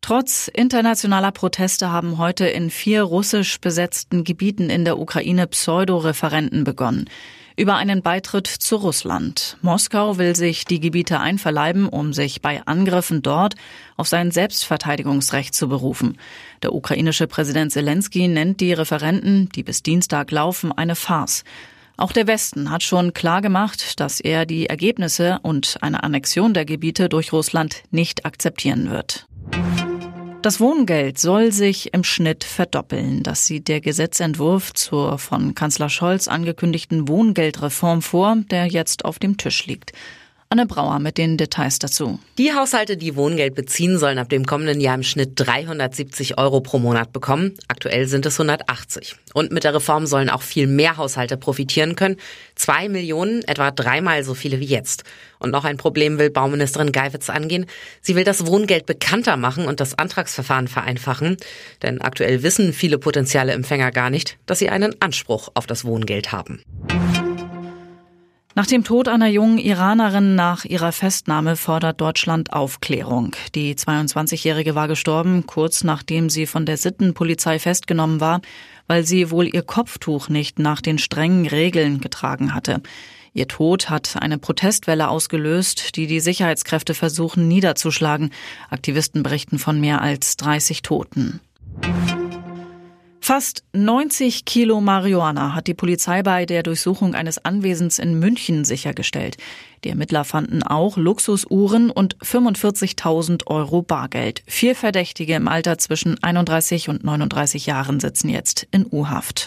Trotz internationaler Proteste haben heute in vier russisch besetzten Gebieten in der Ukraine Pseudo-Referenten begonnen über einen Beitritt zu Russland. Moskau will sich die Gebiete einverleiben, um sich bei Angriffen dort auf sein Selbstverteidigungsrecht zu berufen. Der ukrainische Präsident Zelensky nennt die Referenten, die bis Dienstag laufen, eine Farce. Auch der Westen hat schon klar gemacht, dass er die Ergebnisse und eine Annexion der Gebiete durch Russland nicht akzeptieren wird. Das Wohngeld soll sich im Schnitt verdoppeln. Das sieht der Gesetzentwurf zur von Kanzler Scholz angekündigten Wohngeldreform vor, der jetzt auf dem Tisch liegt. Anne Brauer mit den Details dazu. Die Haushalte, die Wohngeld beziehen, sollen ab dem kommenden Jahr im Schnitt 370 Euro pro Monat bekommen. Aktuell sind es 180. Und mit der Reform sollen auch viel mehr Haushalte profitieren können. Zwei Millionen, etwa dreimal so viele wie jetzt. Und noch ein Problem will Bauministerin Geiwitz angehen. Sie will das Wohngeld bekannter machen und das Antragsverfahren vereinfachen. Denn aktuell wissen viele potenzielle Empfänger gar nicht, dass sie einen Anspruch auf das Wohngeld haben. Nach dem Tod einer jungen Iranerin nach ihrer Festnahme fordert Deutschland Aufklärung. Die 22-Jährige war gestorben, kurz nachdem sie von der Sittenpolizei festgenommen war, weil sie wohl ihr Kopftuch nicht nach den strengen Regeln getragen hatte. Ihr Tod hat eine Protestwelle ausgelöst, die die Sicherheitskräfte versuchen niederzuschlagen. Aktivisten berichten von mehr als 30 Toten. Fast 90 Kilo Marihuana hat die Polizei bei der Durchsuchung eines Anwesens in München sichergestellt. Die Ermittler fanden auch Luxusuhren und 45.000 Euro Bargeld. Vier Verdächtige im Alter zwischen 31 und 39 Jahren sitzen jetzt in U-Haft.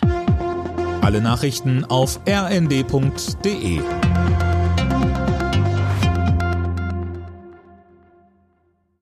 Alle Nachrichten auf rnd.de